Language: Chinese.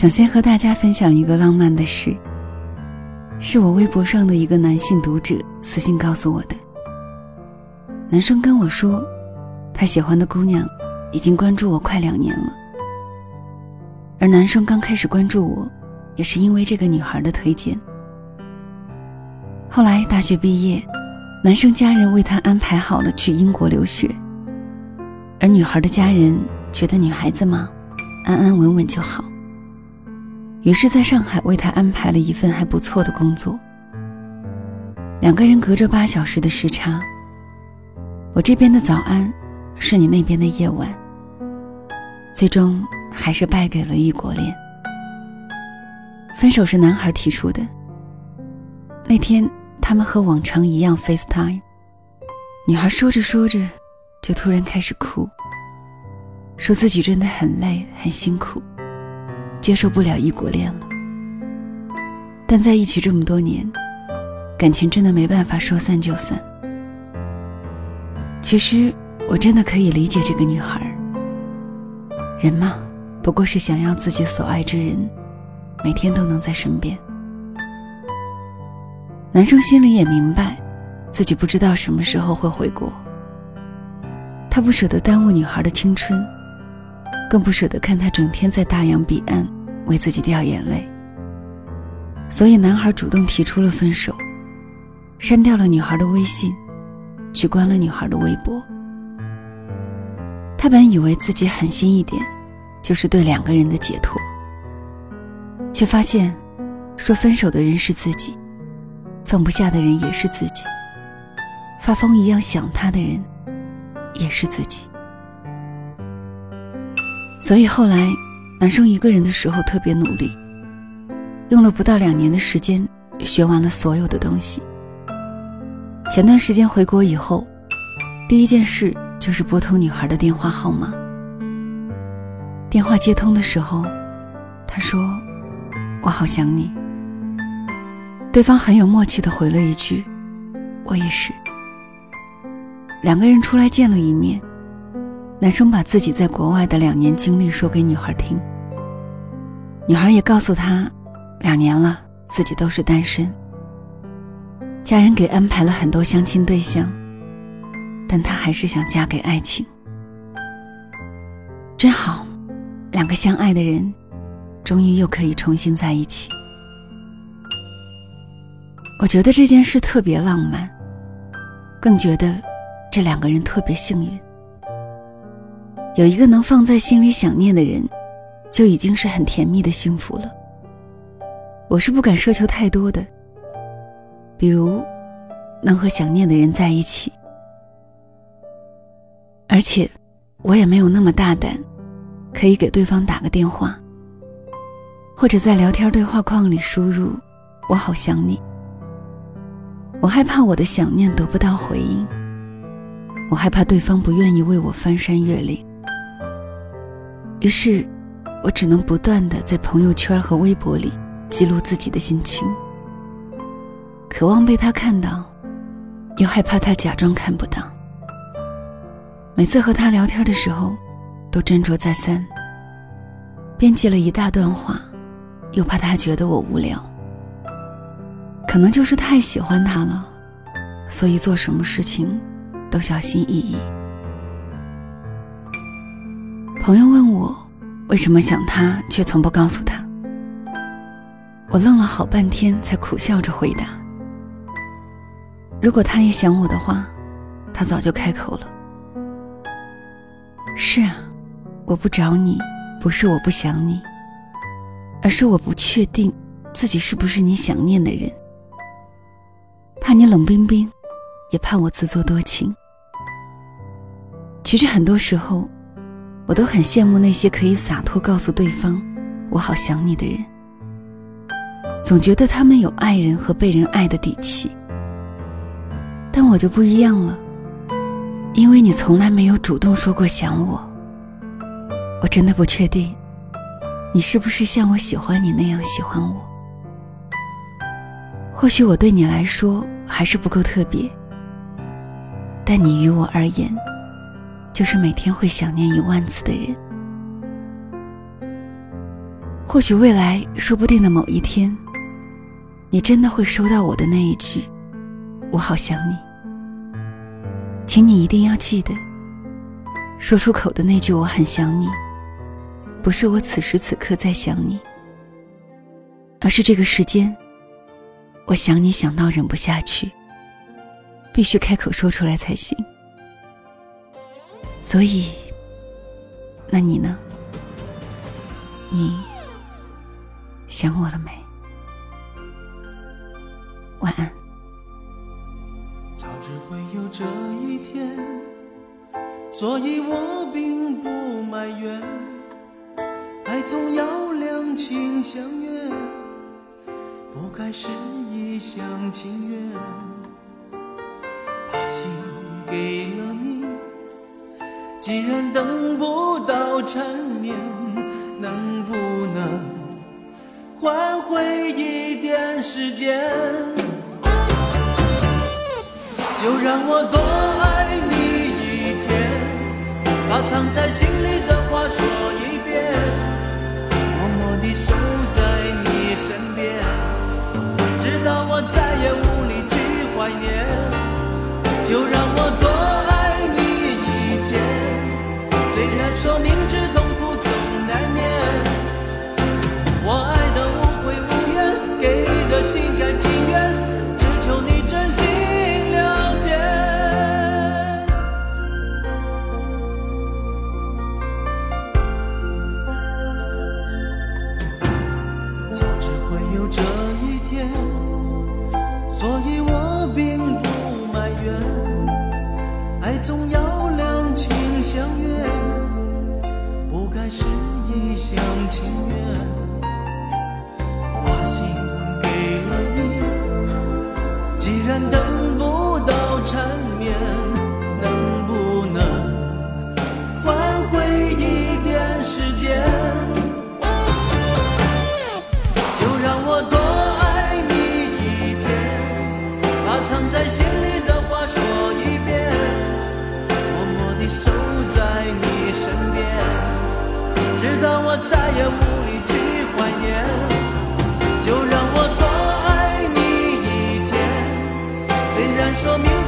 想先和大家分享一个浪漫的事，是我微博上的一个男性读者私信告诉我的。男生跟我说，他喜欢的姑娘已经关注我快两年了，而男生刚开始关注我，也是因为这个女孩的推荐。后来大学毕业，男生家人为他安排好了去英国留学，而女孩的家人觉得女孩子嘛，安安稳稳就好。于是，在上海为他安排了一份还不错的工作。两个人隔着八小时的时差，我这边的早安，是你那边的夜晚。最终还是败给了异国恋。分手是男孩提出的。那天，他们和往常一样 FaceTime。女孩说着说着，就突然开始哭，说自己真的很累，很辛苦。接受不了异国恋了，但在一起这么多年，感情真的没办法说散就散。其实我真的可以理解这个女孩。人嘛，不过是想要自己所爱之人每天都能在身边。男生心里也明白，自己不知道什么时候会回国，他不舍得耽误女孩的青春。更不舍得看他整天在大洋彼岸为自己掉眼泪，所以男孩主动提出了分手，删掉了女孩的微信，取关了女孩的微博。他本以为自己狠心一点，就是对两个人的解脱，却发现，说分手的人是自己，放不下的人也是自己，发疯一样想他的人，也是自己。所以后来，男生一个人的时候特别努力，用了不到两年的时间学完了所有的东西。前段时间回国以后，第一件事就是拨通女孩的电话号码。电话接通的时候，他说：“我好想你。”对方很有默契的回了一句：“我也是。”两个人出来见了一面。男生把自己在国外的两年经历说给女孩听，女孩也告诉他，两年了自己都是单身，家人给安排了很多相亲对象，但她还是想嫁给爱情。真好，两个相爱的人，终于又可以重新在一起。我觉得这件事特别浪漫，更觉得这两个人特别幸运。有一个能放在心里想念的人，就已经是很甜蜜的幸福了。我是不敢奢求太多的，比如能和想念的人在一起，而且我也没有那么大胆，可以给对方打个电话，或者在聊天对话框里输入“我好想你”。我害怕我的想念得不到回应，我害怕对方不愿意为我翻山越岭。于是，我只能不断的在朋友圈和微博里记录自己的心情，渴望被他看到，又害怕他假装看不到。每次和他聊天的时候，都斟酌再三，编辑了一大段话，又怕他觉得我无聊。可能就是太喜欢他了，所以做什么事情都小心翼翼。朋友问我为什么想他，却从不告诉他。我愣了好半天，才苦笑着回答：“如果他也想我的话，他早就开口了。”是啊，我不找你，不是我不想你，而是我不确定自己是不是你想念的人，怕你冷冰冰，也怕我自作多情。其实很多时候。我都很羡慕那些可以洒脱告诉对方“我好想你”的人，总觉得他们有爱人和被人爱的底气。但我就不一样了，因为你从来没有主动说过想我。我真的不确定，你是不是像我喜欢你那样喜欢我。或许我对你来说还是不够特别，但你于我而言。就是每天会想念一万次的人。或许未来说不定的某一天，你真的会收到我的那一句“我好想你”，请你一定要记得，说出口的那句“我很想你”，不是我此时此刻在想你，而是这个时间，我想你想到忍不下去，必须开口说出来才行。所以，那你呢？你想我了没？晚安。早知会有这一天，所以我并不埋怨。爱总要两情相悦，不该是一厢情愿。把心给了你，既然等不到缠绵。能不能换回一点时间？就让我多爱你一天，把藏在心里的话说一遍，默默地守在你身边，直到我再也无力去怀念。就让我多爱，虽然说明知痛苦总难免我爱的无悔无怨给的心甘情愿只求你真心了解早知会有这一天所以我并不埋怨爱总要是一厢情愿，我心给了你。既然等不到缠绵，能不能换回一点时间？就让我多爱你一天，把藏在心里的话说一遍，默默的守在你身边。直到我再也无力去怀念，就让我多爱你一天。虽然说明。